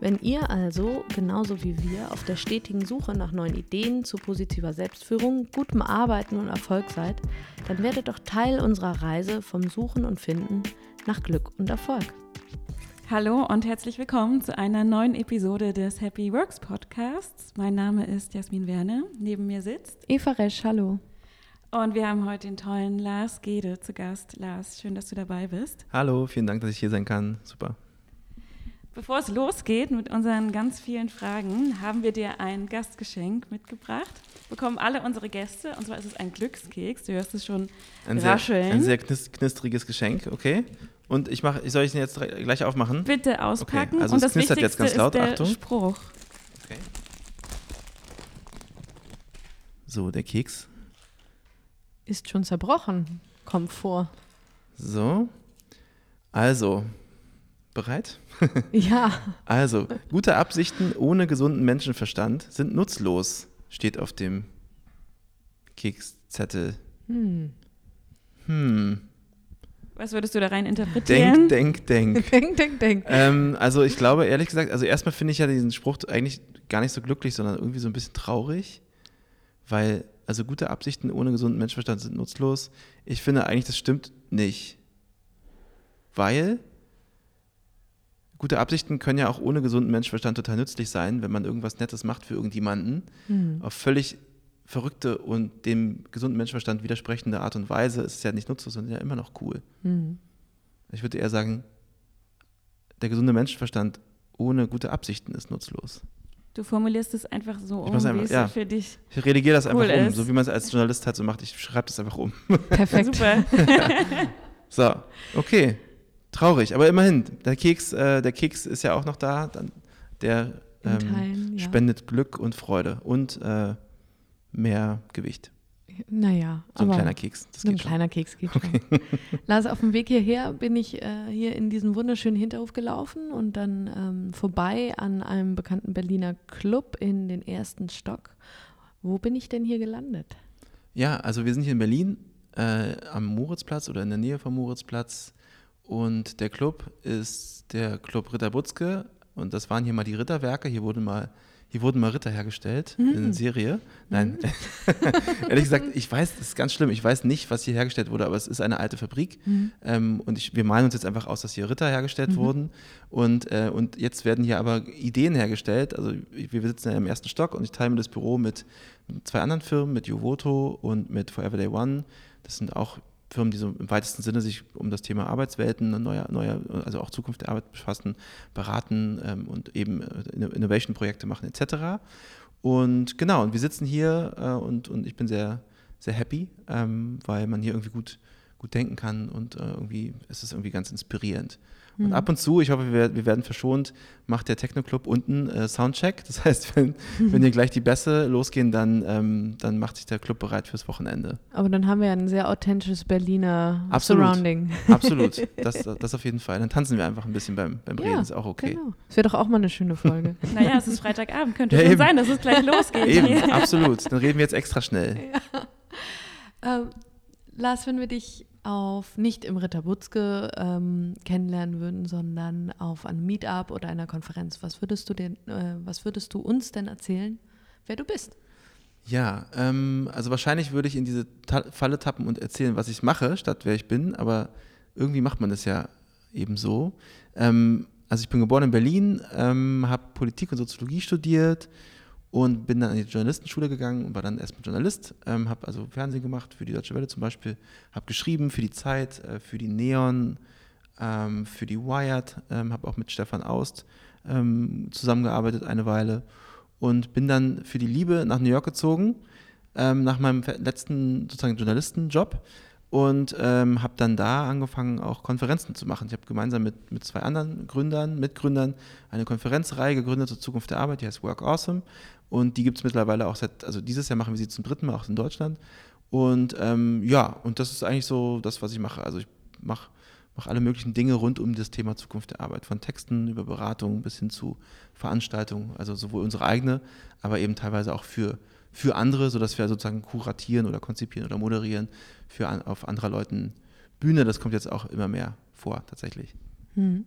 Wenn ihr also, genauso wie wir, auf der stetigen Suche nach neuen Ideen zu positiver Selbstführung, gutem Arbeiten und Erfolg seid, dann werdet doch Teil unserer Reise vom Suchen und Finden nach Glück und Erfolg. Hallo und herzlich willkommen zu einer neuen Episode des Happy Works Podcasts. Mein Name ist Jasmin Werner. Neben mir sitzt Eva Resch, hallo. Und wir haben heute den tollen Lars Gede zu Gast. Lars, schön, dass du dabei bist. Hallo, vielen Dank, dass ich hier sein kann. Super. Bevor es losgeht mit unseren ganz vielen Fragen, haben wir dir ein Gastgeschenk mitgebracht. Bekommen alle unsere Gäste, und zwar ist es ein Glückskeks. Du hörst es schon ein rascheln. Sehr, ein sehr knistriges Geschenk, okay. Und ich mache, soll ich es jetzt gleich aufmachen? Bitte auspacken. Okay, also und es das knistert jetzt ganz laut. Ist der Achtung. Spruch. Okay. So, der Keks. Ist schon zerbrochen. Kommt vor. So. Also, bereit? Ja. Also, gute Absichten ohne gesunden Menschenverstand sind nutzlos, steht auf dem Kekszettel. Hm. Hm. Was würdest du da rein interpretieren? Denk, denk, denk. denk, denk, denk. Ähm, also ich glaube, ehrlich gesagt, also erstmal finde ich ja diesen Spruch eigentlich gar nicht so glücklich, sondern irgendwie so ein bisschen traurig, weil also gute Absichten ohne gesunden Menschenverstand sind nutzlos. Ich finde eigentlich, das stimmt nicht. Weil gute Absichten können ja auch ohne gesunden Menschenverstand total nützlich sein, wenn man irgendwas Nettes macht für irgendjemanden, Hm. auf völlig verrückte und dem gesunden Menschenverstand widersprechende Art und Weise ist es ja nicht nutzlos, sondern ja immer noch cool. Hm. Ich würde eher sagen, der gesunde Menschenverstand ohne gute Absichten ist nutzlos. Du formulierst es einfach so um, mach's wie einfach- es ja. für dich. Ich redigiere das Cool einfach um, ist. so wie man es als Journalist halt so macht. Ich schreibe das einfach um. Perfekt. Super. So, okay. Traurig, aber immerhin. Der Keks, äh, der Keks ist ja auch noch da. Dann, der ähm, Teilen, ja. spendet Glück und Freude und äh, mehr Gewicht. Naja, So ein aber kleiner Keks. Das so ein schon. kleiner Keks geht schon. Lars, auf dem Weg hierher bin ich äh, hier in diesen wunderschönen Hinterhof gelaufen und dann ähm, vorbei an einem bekannten Berliner Club in den ersten Stock. Wo bin ich denn hier gelandet? Ja, also wir sind hier in Berlin äh, am Moritzplatz oder in der Nähe vom Moritzplatz und der Club ist der Club Ritter Butzke und das waren hier mal die Ritterwerke. Hier wurden mal, hier wurden mal Ritter hergestellt in Serie. Nein, ehrlich gesagt, ich weiß, das ist ganz schlimm. Ich weiß nicht, was hier hergestellt wurde, aber es ist eine alte Fabrik ähm, und ich, wir malen uns jetzt einfach aus, dass hier Ritter hergestellt wurden und, äh, und jetzt werden hier aber Ideen hergestellt. Also wir sitzen ja im ersten Stock und ich teile mir das Büro mit, mit zwei anderen Firmen, mit Juvoto und mit Forever Day One. Das sind auch Firmen, die so im weitesten Sinne sich um das Thema Arbeitswelten, neue, neue, also auch Zukunft der Arbeit befassen, beraten ähm, und eben äh, Inno- Innovation-Projekte machen etc. Und genau, und wir sitzen hier äh, und, und ich bin sehr, sehr happy, ähm, weil man hier irgendwie gut, gut denken kann und äh, irgendwie ist es irgendwie ganz inspirierend. Und ab und zu, ich hoffe, wir, wir werden verschont, macht der Techno-Club unten äh, Soundcheck. Das heißt, wenn, wenn hier gleich die Bässe losgehen, dann, ähm, dann macht sich der Club bereit fürs Wochenende. Aber dann haben wir ja ein sehr authentisches Berliner Absolut. Surrounding. Absolut, das, das auf jeden Fall. Dann tanzen wir einfach ein bisschen beim, beim Reden, Ja, ist auch okay. Genau. Das wäre doch auch mal eine schöne Folge. naja, es ist Freitagabend. Könnte Ja, schon eben. sein, dass es gleich losgeht. Eben, absolut. Dann reden wir jetzt extra schnell. ähm, Lars, wenn wir dich auf nicht im Ritter Butzke ähm, kennenlernen würden, sondern auf einem Meetup oder einer Konferenz, was würdest du denn, äh, was würdest du uns denn erzählen, wer du bist? Ja, ähm, also wahrscheinlich würde ich in diese Ta Falle tappen und erzählen, was ich mache, statt wer ich bin, aber irgendwie macht man das ja eben so. Ähm, also ich bin geboren in Berlin, ähm, habe Politik und Soziologie studiert und bin dann an die Journalistenschule gegangen und war dann erstmal Journalist, ähm, habe also Fernsehen gemacht für die Deutsche Welle zum Beispiel, habe geschrieben für die Zeit, äh, für die Neon, ähm, für die Wired, ähm, habe auch mit Stefan Aust ähm, zusammengearbeitet eine Weile und bin dann für die Liebe nach New York gezogen, ähm, nach meinem letzten sozusagen Journalistenjob und ähm, habe dann da angefangen, auch Konferenzen zu machen. Ich habe gemeinsam mit, mit zwei anderen Gründern, Mitgründern eine Konferenzreihe gegründet zur Zukunft der Arbeit, die heißt Work Awesome und die gibt es mittlerweile auch seit, also dieses Jahr machen wir sie zum dritten Mal auch in Deutschland und ähm, ja, und das ist eigentlich so das, was ich mache. Also ich mache mach alle möglichen Dinge rund um das Thema Zukunft der Arbeit, von Texten über Beratung bis hin zu Veranstaltungen, also sowohl unsere eigene, aber eben teilweise auch für für andere, sodass wir sozusagen kuratieren oder konzipieren oder moderieren für an, auf anderer Leuten Bühne. Das kommt jetzt auch immer mehr vor, tatsächlich. Hm.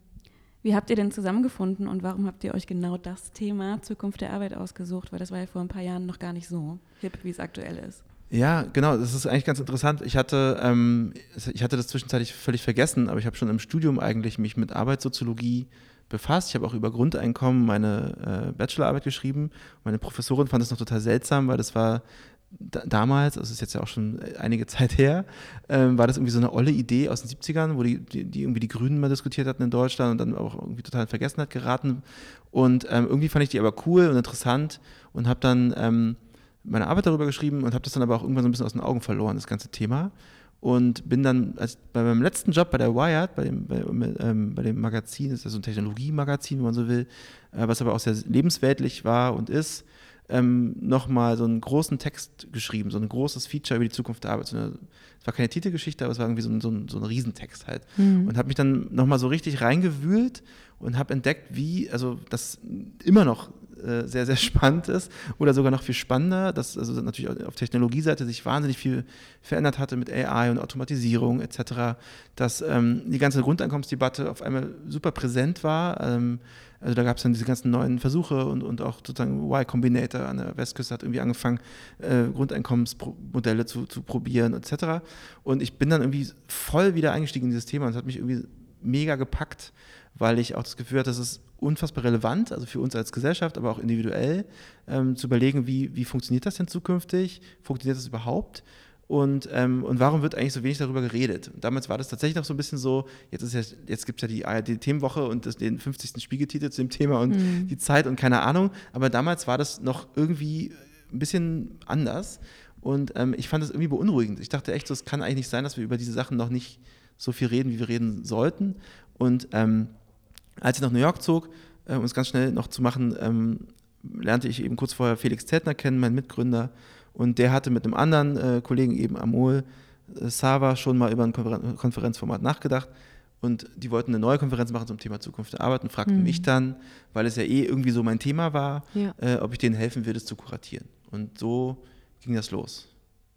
Wie habt ihr denn zusammengefunden und warum habt ihr euch genau das Thema Zukunft der Arbeit ausgesucht? Weil das war ja vor ein paar Jahren noch gar nicht so hip, wie es aktuell ist. Ja, genau, das ist eigentlich ganz interessant. Ich hatte, ähm, ich hatte das zwischenzeitlich völlig vergessen, aber ich habe schon im Studium eigentlich mich mit Arbeitssoziologie befasst. Ich habe auch über Grundeinkommen meine äh, Bachelorarbeit geschrieben. Meine Professorin fand es noch total seltsam, weil das war damals, das ist jetzt ja auch schon einige Zeit her, ähm, war das irgendwie so eine olle Idee aus den 70ern, wo die, die, die, irgendwie die Grünen mal diskutiert hatten in Deutschland und dann auch irgendwie total in Vergessenheit geraten. Und ähm, irgendwie fand ich die aber cool und interessant und habe dann ähm, meine Arbeit darüber geschrieben und habe das dann aber auch irgendwann so ein bisschen aus den Augen verloren, das ganze Thema und bin dann als, bei meinem letzten Job bei der Wired, bei dem, bei, ähm, bei dem Magazin, das ist ja so ein Technologiemagazin, wenn man so will, äh, was aber auch sehr lebensweltlich war und ist, ähm, nochmal so einen großen Text geschrieben, so ein großes Feature über die Zukunft der Arbeit. So es war keine Titelgeschichte, aber es war irgendwie so ein, so ein, so ein Riesentext halt. Mhm. Und habe mich dann nochmal so richtig reingewühlt und habe entdeckt, wie, also das immer noch äh, sehr, sehr spannend ist oder sogar noch viel spannender, dass also natürlich auf Technologieseite sich wahnsinnig viel verändert hatte mit AI und Automatisierung etc., dass ähm, die ganze Grundeinkommensdebatte auf einmal super präsent war. Ähm, also da gab es dann diese ganzen neuen Versuche und, und auch sozusagen Y Combinator an der Westküste hat irgendwie angefangen, äh, Grundeinkommensmodelle zu, zu probieren etc. Und ich bin dann irgendwie voll wieder eingestiegen in dieses Thema und es hat mich irgendwie mega gepackt, weil ich auch das Gefühl hatte, das ist unfassbar relevant, also für uns als Gesellschaft, aber auch individuell, ähm, zu überlegen, wie, wie funktioniert das denn zukünftig? Funktioniert das überhaupt? Und, ähm, und warum wird eigentlich so wenig darüber geredet? Und damals war das tatsächlich noch so ein bisschen so, jetzt, ja, jetzt gibt es ja die ARD-Themenwoche und das, den 50. Spiegeltitel zu dem Thema und mhm. die Zeit und keine Ahnung, aber damals war das noch irgendwie ein bisschen anders und ähm, ich fand das irgendwie beunruhigend. Ich dachte echt, so, es kann eigentlich nicht sein, dass wir über diese Sachen noch nicht so viel reden, wie wir reden sollten. Und ähm, als ich nach New York zog, äh, um es ganz schnell noch zu machen, ähm, lernte ich eben kurz vorher Felix Zeltner kennen, mein Mitgründer, und der hatte mit einem anderen äh, Kollegen, eben Amol äh, Sava, schon mal über ein Konferen Konferenzformat nachgedacht. Und die wollten eine neue Konferenz machen zum Thema Zukunft der Arbeit und fragten mhm. mich dann, weil es ja eh irgendwie so mein Thema war, ja. äh, ob ich denen helfen würde, es zu kuratieren. Und so ging das los.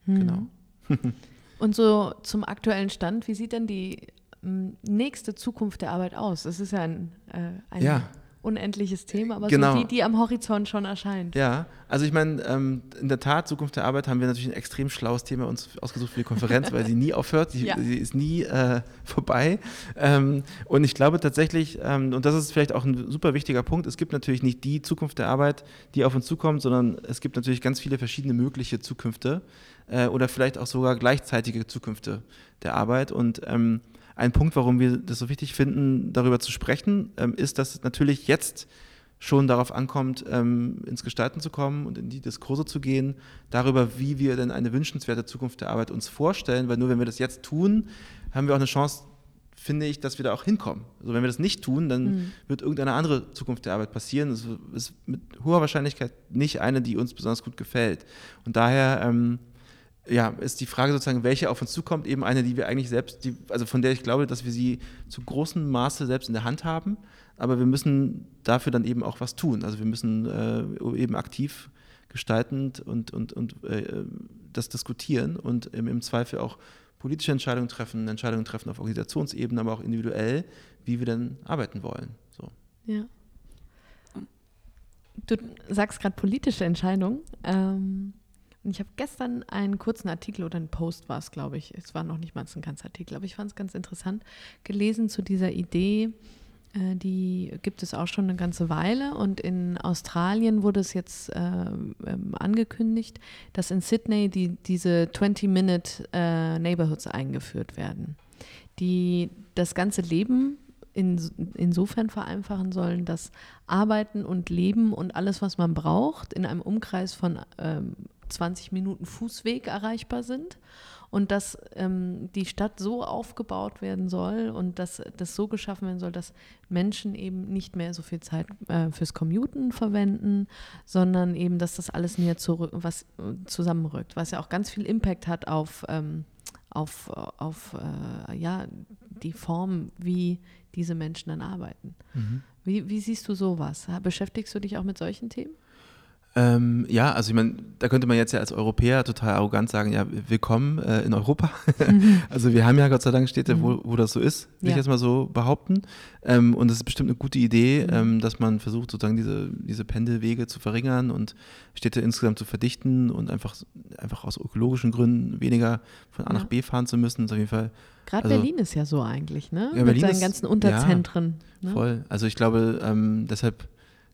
Mhm. Genau. und so zum aktuellen Stand, wie sieht denn die nächste Zukunft der Arbeit aus? Das ist ja ein, äh, ein ja unendliches Thema, aber genau. so die, die am Horizont schon erscheint. Ja, also ich meine, ähm, in der Tat, Zukunft der Arbeit haben wir natürlich ein extrem schlaues Thema uns ausgesucht für die Konferenz, weil sie nie aufhört, sie, ja. sie ist nie äh, vorbei. Ähm, und ich glaube tatsächlich, ähm, und das ist vielleicht auch ein super wichtiger Punkt, es gibt natürlich nicht die Zukunft der Arbeit, die auf uns zukommt, sondern es gibt natürlich ganz viele verschiedene mögliche Zukünfte äh, oder vielleicht auch sogar gleichzeitige Zukünfte der Arbeit. Und ähm, ein Punkt, warum wir das so wichtig finden, darüber zu sprechen, ähm, ist, dass es natürlich jetzt schon darauf ankommt, ähm, ins Gestalten zu kommen und in die Diskurse zu gehen, darüber, wie wir denn eine wünschenswerte Zukunft der Arbeit uns vorstellen, weil nur wenn wir das jetzt tun, haben wir auch eine Chance, finde ich, dass wir da auch hinkommen. Also wenn wir das nicht tun, dann mhm. wird irgendeine andere Zukunft der Arbeit passieren. Das ist mit hoher Wahrscheinlichkeit nicht eine, die uns besonders gut gefällt. Und daher ähm, ja, ist die Frage sozusagen, welche auf uns zukommt, eben eine, die wir eigentlich selbst, die, also von der ich glaube, dass wir sie zu großem Maße selbst in der Hand haben, aber wir müssen dafür dann eben auch was tun. Also wir müssen äh, eben aktiv gestaltend und, und, und äh, das diskutieren und im, im Zweifel auch politische Entscheidungen treffen, Entscheidungen treffen auf Organisationsebene, aber auch individuell, wie wir denn arbeiten wollen. So. Ja. Du sagst gerade politische Entscheidungen. Ähm und ich habe gestern einen kurzen Artikel oder einen Post war es, glaube ich. Es war noch nicht mal ein ganzer Artikel, aber ich fand es ganz interessant gelesen zu dieser Idee. Äh, die gibt es auch schon eine ganze Weile und in Australien wurde es jetzt äh, ähm, angekündigt, dass in Sydney die, diese 20-Minute äh, Neighborhoods eingeführt werden, die das ganze Leben in, insofern vereinfachen sollen, dass Arbeiten und Leben und alles, was man braucht, in einem Umkreis von ähm, 20 Minuten Fußweg erreichbar sind und dass ähm, die Stadt so aufgebaut werden soll und dass das so geschaffen werden soll, dass Menschen eben nicht mehr so viel Zeit äh, fürs Commuten verwenden, sondern eben, dass das alles näher zurück, was, äh, zusammenrückt, was ja auch ganz viel Impact hat auf, ähm, auf, auf äh, ja, die Form, wie diese Menschen dann arbeiten. Mhm. Wie, wie siehst du sowas? Beschäftigst du dich auch mit solchen Themen? Ähm, ja, also ich meine, da könnte man jetzt ja als Europäer total arrogant sagen, ja, willkommen äh, in Europa. Mhm. also wir haben ja Gott sei Dank Städte, mhm. wo, wo das so ist, will ja. ich jetzt mal so behaupten. Ähm, und es ist bestimmt eine gute Idee, mhm. ähm, dass man versucht, sozusagen diese, diese Pendelwege zu verringern und Städte insgesamt zu verdichten und einfach, einfach aus ökologischen Gründen weniger von A ja. nach B fahren zu müssen. Das ist auf jeden Fall Gerade also, Berlin ist ja so eigentlich, ne? Ja, Mit seinen ist, ganzen Unterzentren. Ja, ne? Voll. Also ich glaube, ähm, deshalb,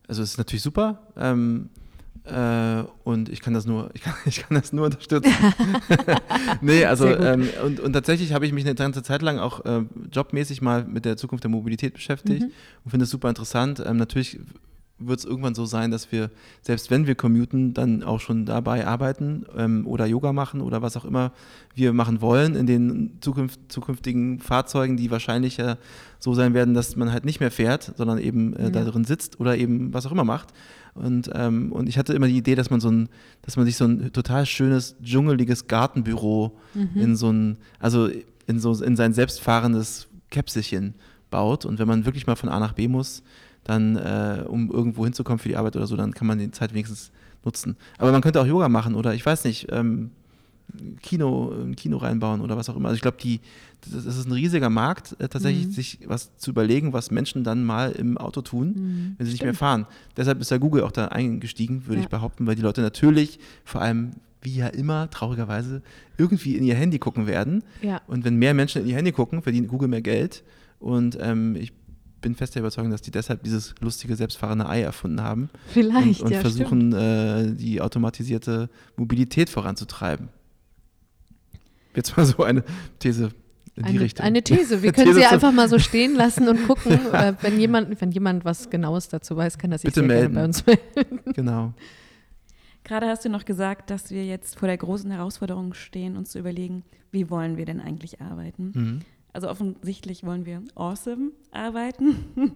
also es ist natürlich super. Äh, und ich kann das nur, ich kann, ich kann das nur unterstützen. nee, also ähm, und, und tatsächlich habe ich mich eine ganze Zeit lang auch äh, jobmäßig mal mit der Zukunft der Mobilität beschäftigt mhm. und finde es super interessant. Ähm, natürlich wird es irgendwann so sein, dass wir, selbst wenn wir commuten, dann auch schon dabei arbeiten ähm, oder Yoga machen oder was auch immer wir machen wollen in den zukünft, zukünftigen Fahrzeugen, die wahrscheinlich ja so sein werden, dass man halt nicht mehr fährt, sondern eben äh, ja. da drin sitzt oder eben was auch immer macht. Und, ähm, und ich hatte immer die Idee, dass man so ein, dass man sich so ein total schönes, dschungeliges Gartenbüro mhm. in so ein, also in so in sein selbstfahrendes Käpselchen baut. Und wenn man wirklich mal von A nach B muss, dann, äh, um irgendwo hinzukommen für die Arbeit oder so, dann kann man die Zeit wenigstens nutzen. Aber man könnte auch Yoga machen oder ich weiß nicht, ähm, Kino, ein Kino reinbauen oder was auch immer. Also ich glaube, die, das ist ein riesiger Markt, äh, tatsächlich mhm. sich was zu überlegen, was Menschen dann mal im Auto tun, mhm. wenn sie nicht mehr fahren. Deshalb ist ja Google auch da eingestiegen, würde ja. ich behaupten, weil die Leute natürlich vor allem wie ja immer, traurigerweise, irgendwie in ihr Handy gucken werden. Ja. Und wenn mehr Menschen in ihr Handy gucken, verdient Google mehr Geld. Und ähm, ich bin fest der Überzeugung, dass die deshalb dieses lustige selbstfahrende Ei erfunden haben. Vielleicht. Und, und ja, versuchen, äh, die automatisierte Mobilität voranzutreiben. Jetzt mal so eine These in die eine, Richtung. Eine These. Wir können These sie einfach mal so stehen lassen und gucken. wenn, jemand, wenn jemand was Genaues dazu weiß, kann er sich Bitte sehr melden. gerne bei uns melden. Genau. Gerade hast du noch gesagt, dass wir jetzt vor der großen Herausforderung stehen, uns zu überlegen, wie wollen wir denn eigentlich arbeiten? Mhm. Also offensichtlich wollen wir awesome arbeiten,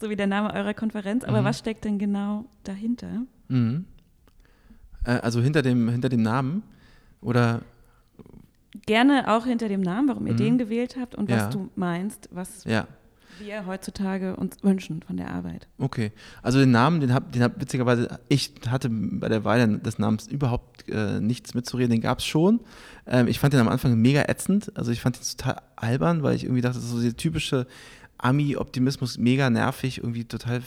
so wie der Name eurer Konferenz. Aber mhm. was steckt denn genau dahinter? Mhm. Äh, also hinter dem, hinter dem Namen oder gerne auch hinter dem Namen, warum ihr mhm. den gewählt habt und ja. was du meinst, was ja. wir heutzutage uns wünschen von der Arbeit. Okay, also den Namen, den habe den hab, witzigerweise, ich hatte bei der Wahl des Namens überhaupt äh, nichts mitzureden, den gab es schon. Ähm, ich fand den am Anfang mega ätzend, also ich fand den total albern, weil ich irgendwie dachte, das ist so der typische Ami-Optimismus, mega nervig, irgendwie total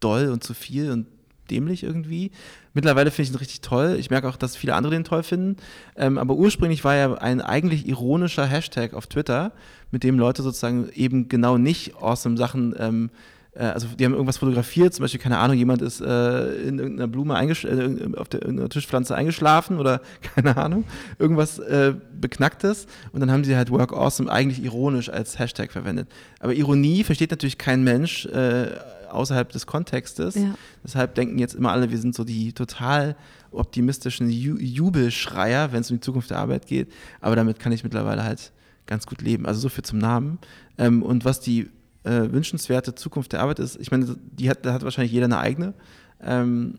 doll und zu viel und dämlich irgendwie. Mittlerweile finde ich ihn richtig toll. Ich merke auch, dass viele andere den toll finden. Ähm, aber ursprünglich war er ein eigentlich ironischer Hashtag auf Twitter, mit dem Leute sozusagen eben genau nicht awesome Sachen ähm, äh, also die haben irgendwas fotografiert, zum Beispiel, keine Ahnung, jemand ist äh, in irgendeiner Blume äh, auf der, irgendeiner Tischpflanze eingeschlafen oder keine Ahnung, irgendwas äh, Beknacktes und dann haben sie halt Work Awesome eigentlich ironisch als Hashtag verwendet. Aber Ironie versteht natürlich kein Mensch äh, außerhalb des Kontextes. Ja. Deshalb denken jetzt immer alle, wir sind so die total optimistischen Ju Jubelschreier, wenn es um die Zukunft der Arbeit geht. Aber damit kann ich mittlerweile halt ganz gut leben. Also so viel zum Namen. Ähm, und was die äh, wünschenswerte Zukunft der Arbeit ist, ich meine, die hat, da hat wahrscheinlich jeder eine eigene. Ähm,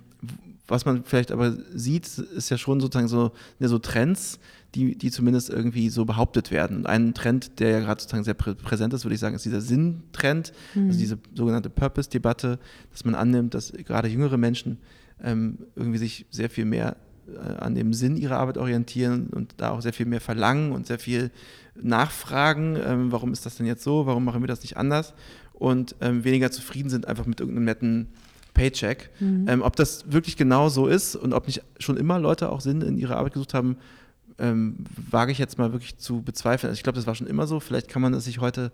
was man vielleicht aber sieht, ist ja schon sozusagen so, ja, so Trends, die, die zumindest irgendwie so behauptet werden. Und ein Trend, der ja gerade sozusagen sehr prä präsent ist, würde ich sagen, ist dieser Sinntrend, mhm. also diese sogenannte Purpose-Debatte, dass man annimmt, dass gerade jüngere Menschen ähm, irgendwie sich sehr viel mehr äh, an dem Sinn ihrer Arbeit orientieren und da auch sehr viel mehr verlangen und sehr viel nachfragen, ähm, warum ist das denn jetzt so, warum machen wir das nicht anders und ähm, weniger zufrieden sind einfach mit irgendeinem netten Paycheck. Mhm. Ähm, ob das wirklich genau so ist und ob nicht schon immer Leute auch Sinn in ihrer Arbeit gesucht haben, ähm, wage ich jetzt mal wirklich zu bezweifeln. Also ich glaube, das war schon immer so. Vielleicht kann man es sich heute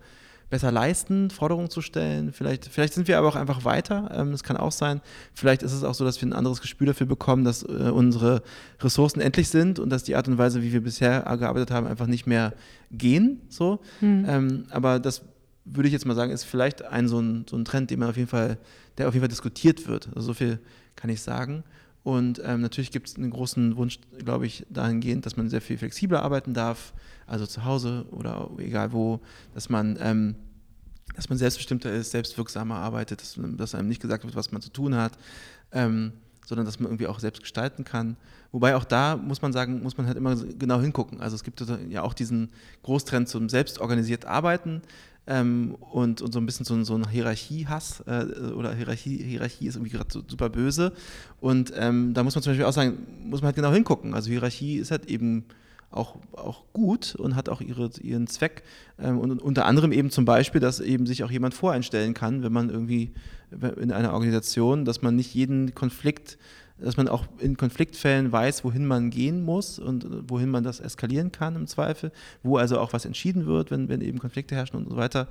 besser leisten, Forderungen zu stellen. Vielleicht, vielleicht sind wir aber auch einfach weiter. Ähm, das kann auch sein. Vielleicht ist es auch so, dass wir ein anderes Gespür dafür bekommen, dass äh, unsere Ressourcen endlich sind und dass die Art und Weise, wie wir bisher gearbeitet haben, einfach nicht mehr gehen. So. Mhm. Ähm, aber das würde ich jetzt mal sagen, ist vielleicht ein so, ein so ein Trend, den man auf jeden Fall, der auf jeden Fall diskutiert wird. Also so viel kann ich sagen. Und ähm, natürlich gibt es einen großen Wunsch, glaube ich, dahingehend, dass man sehr viel flexibler arbeiten darf, also zu Hause oder egal wo, dass man, ähm, dass man selbstbestimmter ist, selbstwirksamer arbeitet, dass, dass, einem nicht gesagt wird, was man zu tun hat, ähm, sondern dass man irgendwie auch selbst gestalten kann. Wobei auch da muss man sagen, muss man halt immer genau hingucken. Also es gibt ja auch diesen Großtrend zum selbstorganisiert Arbeiten ähm, und, und so ein bisschen so, so ein Hierarchiehass äh, oder Hierarchie, Hierarchie ist irgendwie gerade so super böse. Und ähm, da muss man zum Beispiel auch sagen, muss man halt genau hingucken. Also Hierarchie ist halt eben auch, auch gut und hat auch ihre, ihren Zweck. Ähm, und unter anderem eben zum Beispiel, dass eben sich auch jemand voreinstellen kann, wenn man irgendwie in einer Organisation, dass man nicht jeden Konflikt dass man auch in Konfliktfällen weiß, wohin man gehen muss und wohin man das eskalieren kann im Zweifel, wo also auch was entschieden wird, wenn, wenn eben Konflikte herrschen und so weiter.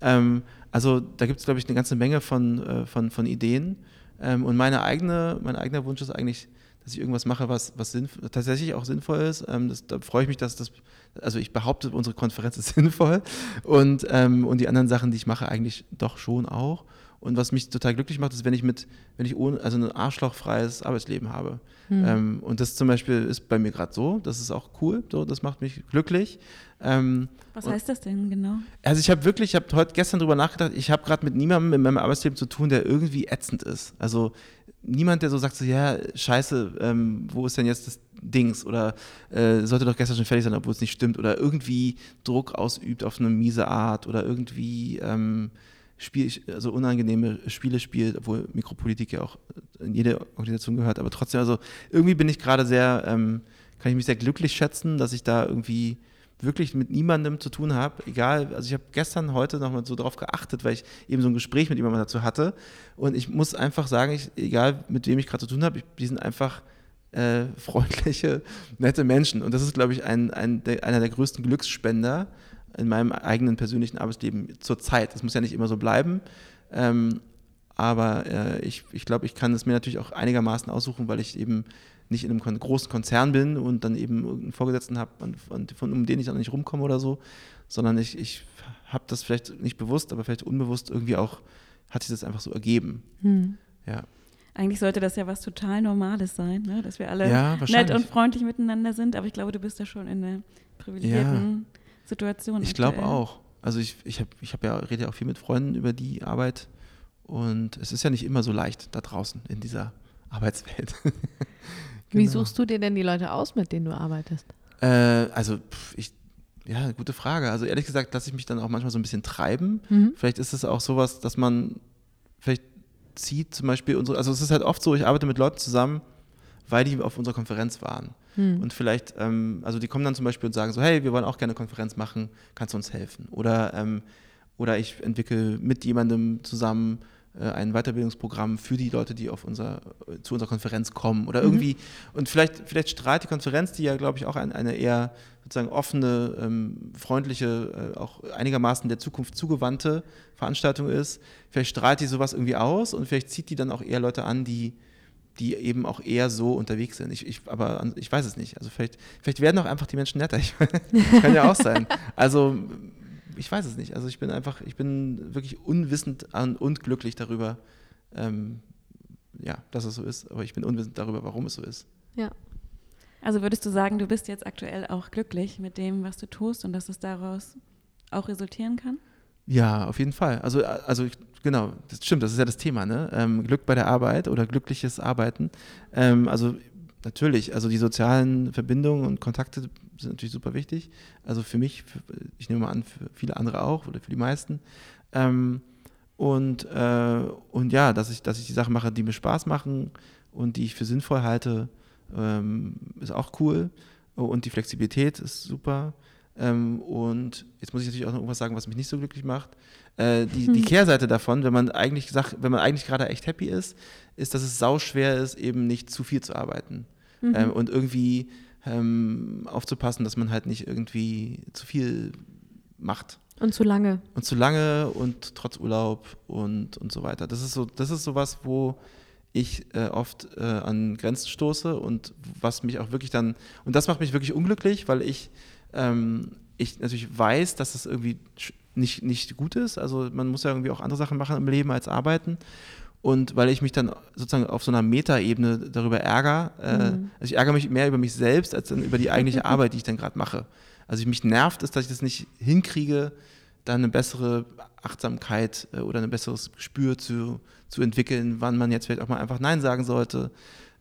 Ähm, also da gibt es, glaube ich, eine ganze Menge von, äh, von, von Ideen. Ähm, und meine eigene, mein eigener Wunsch ist eigentlich, dass ich irgendwas mache, was, was tatsächlich auch sinnvoll ist. Ähm, das, da freue ich mich, dass das, also ich behaupte, unsere Konferenz ist sinnvoll und, ähm, und die anderen Sachen, die ich mache, eigentlich doch schon auch. Und was mich total glücklich macht, ist, wenn ich mit, wenn ich ohne, also ein arschlochfreies Arbeitsleben habe. Mhm. Ähm, und das zum Beispiel ist bei mir gerade so. Das ist auch cool. So, das macht mich glücklich. Ähm, was heißt das denn genau? Also ich habe wirklich, ich habe heute gestern drüber nachgedacht, ich habe gerade mit niemandem in meinem Arbeitsleben zu tun, der irgendwie ätzend ist. Also niemand, der so sagt, so, ja, scheiße, ähm, wo ist denn jetzt das Dings? Oder äh, sollte doch gestern schon fertig sein, obwohl es nicht stimmt. Oder irgendwie Druck ausübt auf eine miese Art. Oder irgendwie ähm, Spiel, also unangenehme Spiele spielt, obwohl Mikropolitik ja auch in jede Organisation gehört, aber trotzdem, also irgendwie bin ich gerade sehr, ähm, kann ich mich sehr glücklich schätzen, dass ich da irgendwie wirklich mit niemandem zu tun habe, egal, also ich habe gestern, heute nochmal so darauf geachtet, weil ich eben so ein Gespräch mit jemandem dazu hatte. Und ich muss einfach sagen, ich, egal mit wem ich gerade zu tun habe, die sind einfach äh, freundliche, nette Menschen. Und das ist, glaube ich, ein, ein, der, einer der größten Glücksspender, in meinem eigenen persönlichen Arbeitsleben zur Zeit. Das muss ja nicht immer so bleiben. Ähm, aber äh, ich, ich glaube, ich kann es mir natürlich auch einigermaßen aussuchen, weil ich eben nicht in einem kon großen Konzern bin und dann eben irgendeinen Vorgesetzten habe, von, um den ich dann nicht rumkomme oder so, sondern ich, ich habe das vielleicht nicht bewusst, aber vielleicht unbewusst irgendwie auch, hat sich das einfach so ergeben. Hm. Ja. Eigentlich sollte das ja was total Normales sein, ne? dass wir alle ja, nett und freundlich miteinander sind, aber ich glaube, du bist ja schon in der privilegierten ja. Situation. Ich glaube auch. Also ich, ich, hab, ich hab ja, rede ja auch viel mit Freunden über die Arbeit und es ist ja nicht immer so leicht da draußen in dieser Arbeitswelt. genau. Wie suchst du dir denn die Leute aus, mit denen du arbeitest? Äh, also ich, ja, gute Frage. Also ehrlich gesagt lasse ich mich dann auch manchmal so ein bisschen treiben. Mhm. Vielleicht ist es auch sowas, dass man vielleicht zieht zum Beispiel unsere, also es ist halt oft so, ich arbeite mit Leuten zusammen, weil die auf unserer Konferenz waren. Hm. Und vielleicht, ähm, also die kommen dann zum Beispiel und sagen so, hey, wir wollen auch gerne eine Konferenz machen, kannst du uns helfen? Oder, ähm, oder ich entwickle mit jemandem zusammen äh, ein Weiterbildungsprogramm für die Leute, die auf unser, zu unserer Konferenz kommen. Oder mhm. irgendwie, mhm. und vielleicht, vielleicht strahlt die Konferenz, die ja, glaube ich, auch ein, eine eher sozusagen offene, ähm, freundliche, äh, auch einigermaßen der Zukunft zugewandte Veranstaltung ist, vielleicht strahlt die sowas irgendwie aus und vielleicht zieht die dann auch eher Leute an, die die eben auch eher so unterwegs sind. Ich, ich, aber ich weiß es nicht. Also vielleicht, vielleicht werden auch einfach die Menschen netter. Ich, kann ja auch sein. Also ich weiß es nicht. Also ich bin einfach, ich bin wirklich unwissend und glücklich darüber, ähm, ja, dass es so ist. Aber ich bin unwissend darüber, warum es so ist. Ja. Also würdest du sagen, du bist jetzt aktuell auch glücklich mit dem, was du tust und dass es daraus auch resultieren kann? Ja, auf jeden Fall. Also, also ich, genau, das stimmt, das ist ja das Thema, ne? Ähm, Glück bei der Arbeit oder glückliches Arbeiten. Ähm, also natürlich, also die sozialen Verbindungen und Kontakte sind natürlich super wichtig. Also für mich, für, ich nehme mal an, für viele andere auch oder für die meisten. Ähm, und, äh, und ja, dass ich, dass ich die Sachen mache, die mir Spaß machen und die ich für sinnvoll halte, ähm, ist auch cool. Und die Flexibilität ist super. Ähm, und jetzt muss ich natürlich auch noch irgendwas sagen, was mich nicht so glücklich macht. Äh, die, die Kehrseite davon, wenn man eigentlich sagt, wenn man eigentlich gerade echt happy ist, ist, dass es sau schwer ist, eben nicht zu viel zu arbeiten. Mhm. Ähm, und irgendwie ähm, aufzupassen, dass man halt nicht irgendwie zu viel macht. Und zu lange. Und zu lange und trotz Urlaub und, und so weiter. Das ist so, das ist sowas, wo ich äh, oft äh, an Grenzen stoße und was mich auch wirklich dann, und das macht mich wirklich unglücklich, weil ich ähm, ich natürlich weiß, dass das irgendwie nicht, nicht gut ist. Also man muss ja irgendwie auch andere Sachen machen im Leben als arbeiten. und weil ich mich dann sozusagen auf so einer Metaebene darüber ärgere, äh, mhm. also ich ärgere mich mehr über mich selbst als dann über die eigentliche Arbeit, die ich dann gerade mache. Also mich nervt es, dass ich das nicht hinkriege, dann eine bessere Achtsamkeit äh, oder ein besseres Gespür zu, zu entwickeln, wann man jetzt vielleicht auch mal einfach Nein sagen sollte.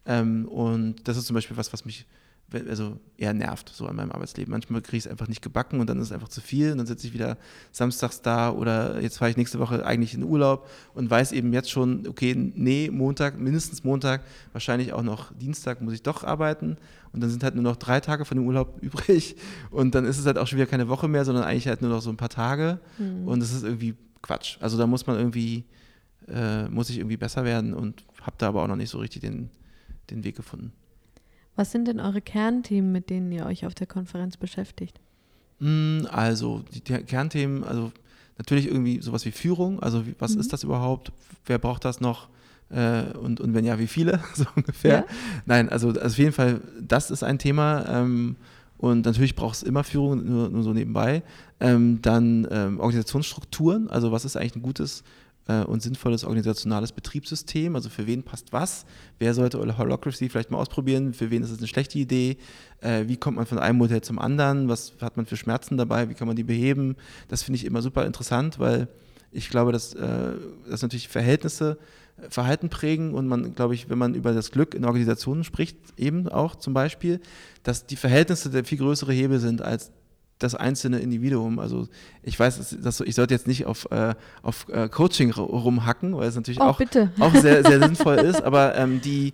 Ähm, und das ist zum Beispiel was, was mich also eher nervt, so an meinem Arbeitsleben. Manchmal kriege ich es einfach nicht gebacken und dann ist es einfach zu viel und dann sitze ich wieder samstags da oder jetzt fahre ich nächste Woche eigentlich in Urlaub und weiß eben jetzt schon, okay, nee, Montag, mindestens Montag, wahrscheinlich auch noch Dienstag muss ich doch arbeiten und dann sind halt nur noch drei Tage von dem Urlaub übrig und dann ist es halt auch schon wieder keine Woche mehr, sondern eigentlich halt nur noch so ein paar Tage mhm. und das ist irgendwie Quatsch. Also da muss man irgendwie, äh, muss ich irgendwie besser werden und habe da aber auch noch nicht so richtig den, den Weg gefunden. Was sind denn eure Kernthemen, mit denen ihr euch auf der Konferenz beschäftigt? Mm, also die Kernthemen, also natürlich irgendwie sowas wie Führung, also was mhm. ist das überhaupt, wer braucht das noch äh, und, und wenn ja, wie viele, so ungefähr. Ja. Nein, also, also auf jeden Fall, das ist ein Thema ähm, und natürlich braucht es immer Führung, nur, nur so nebenbei. Ähm, dann ähm, Organisationsstrukturen, also was ist eigentlich ein gutes äh, und sinnvolles organisationales Betriebssystem. Also für wen passt was? Wer sollte Holocracy vielleicht mal ausprobieren? Für wen ist es eine schlechte Idee? Äh, wie kommt man von einem Modell zum anderen? Was hat man für Schmerzen dabei? Wie kann man die beheben? Das finde ich immer super interessant, weil ich glaube, dass, äh, dass natürlich Verhältnisse äh, Verhalten prägen und man, glaube ich, wenn man über das Glück in Organisationen spricht, eben auch zum Beispiel, dass die Verhältnisse der viel größere Hebel sind als das einzelne Individuum. Also ich weiß, dass, ich sollte jetzt nicht auf, äh, auf äh, Coaching rumhacken, weil es natürlich oh, auch, auch sehr, sehr sinnvoll ist, aber ähm, die,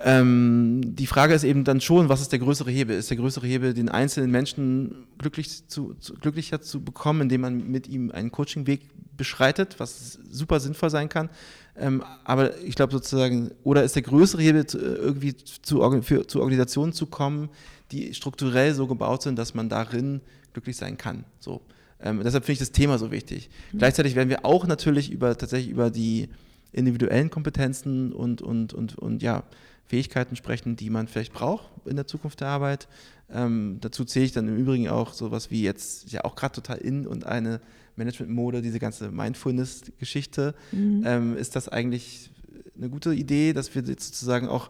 ähm, die Frage ist eben dann schon, was ist der größere Hebel? Ist der größere Hebel, den einzelnen Menschen glücklich zu, zu, glücklicher zu bekommen, indem man mit ihm einen Coachingweg beschreitet, was super sinnvoll sein kann? Ähm, aber ich glaube sozusagen, oder ist der größere Hebel, zu, irgendwie zu, für, zu Organisationen zu kommen, die strukturell so gebaut sind, dass man darin glücklich sein kann. So. Ähm, deshalb finde ich das Thema so wichtig. Mhm. Gleichzeitig werden wir auch natürlich über tatsächlich über die individuellen Kompetenzen und, und, und, und ja, Fähigkeiten sprechen, die man vielleicht braucht in der Zukunft der Arbeit. Ähm, dazu zähle ich dann im Übrigen auch sowas wie jetzt ja auch gerade total in und eine Management-Mode, diese ganze Mindfulness-Geschichte. Mhm. Ähm, ist das eigentlich eine gute Idee, dass wir jetzt sozusagen auch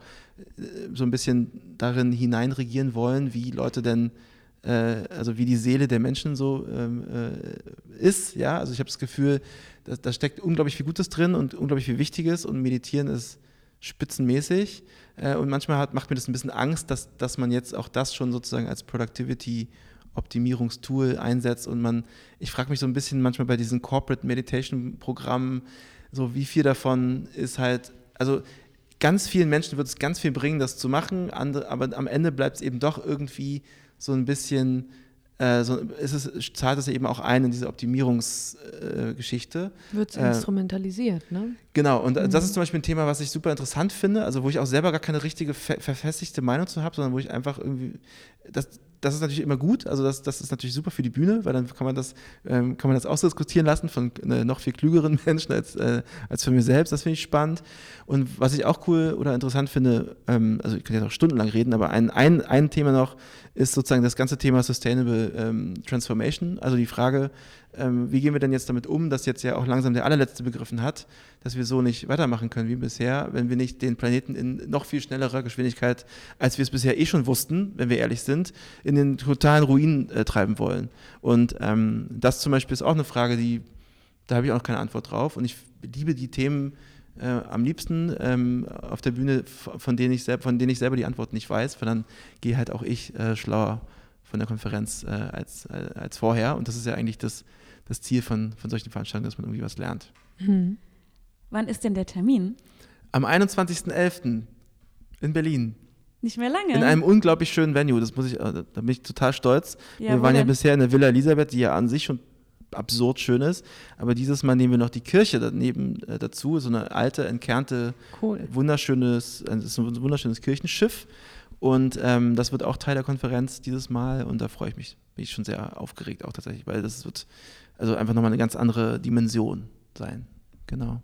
äh, so ein bisschen darin hineinregieren wollen, wie Leute denn, äh, also wie die Seele der Menschen so ähm, äh, ist. Ja, also ich habe das Gefühl, da, da, steckt unglaublich viel Gutes drin und unglaublich viel Wichtiges und Meditieren ist spitzenmäßig. Äh, und manchmal hat, macht mir das ein bisschen Angst, dass, dass man jetzt auch das schon sozusagen als Productivity Optimierungstool einsetzt und man, ich frage mich so ein bisschen manchmal bei diesen Corporate Meditation Programmen, so wie viel davon ist halt, also ganz vielen Menschen wird es ganz viel bringen, das zu machen, andere, aber am Ende bleibt es eben doch irgendwie so ein bisschen, äh, so, ist es, zahlt es eben auch ein in diese Optimierungsgeschichte. Äh, wird es äh, instrumentalisiert, ne? Genau, und mhm. das ist zum Beispiel ein Thema, was ich super interessant finde, also wo ich auch selber gar keine richtige verfestigte Meinung zu habe, sondern wo ich einfach irgendwie, das, das ist natürlich immer gut. Also das, das ist natürlich super für die Bühne, weil dann kann man das, ähm, kann man das ausdiskutieren lassen von äh, noch viel klügeren Menschen als, äh, als von mir selbst. Das finde ich spannend. Und was ich auch cool oder interessant finde, ähm, also ich kann jetzt auch stundenlang reden, aber ein, ein, ein Thema noch ist sozusagen das ganze Thema Sustainable ähm, Transformation. Also die Frage, ähm, wie gehen wir denn jetzt damit um, dass jetzt ja auch langsam der allerletzte begriffen hat, dass wir so nicht weitermachen können wie bisher, wenn wir nicht den Planeten in noch viel schnellerer Geschwindigkeit, als wir es bisher eh schon wussten, wenn wir ehrlich sind, in den totalen Ruin äh, treiben wollen. Und ähm, das zum Beispiel ist auch eine Frage, die, da habe ich auch noch keine Antwort drauf. Und ich liebe die Themen, äh, am liebsten ähm, auf der Bühne, von denen, ich von denen ich selber die Antwort nicht weiß, weil dann gehe halt auch ich äh, schlauer von der Konferenz äh, als, äh, als vorher. Und das ist ja eigentlich das, das Ziel von, von solchen Veranstaltungen, dass man irgendwie was lernt. Mhm. Wann ist denn der Termin? Am 21.11. in Berlin. Nicht mehr lange. In einem unglaublich schönen Venue, das muss ich, äh, da bin ich total stolz. Ja, wir waren ja bisher in der Villa Elisabeth, die ja an sich schon absurd schön ist. Aber dieses Mal nehmen wir noch die Kirche daneben äh, dazu, so eine alte, entkernte, cool. wunderschönes, äh, ist ein wunderschönes Kirchenschiff. Und ähm, das wird auch Teil der Konferenz dieses Mal und da freue ich mich, bin ich schon sehr aufgeregt auch tatsächlich, weil das wird also einfach nochmal eine ganz andere Dimension sein. Genau.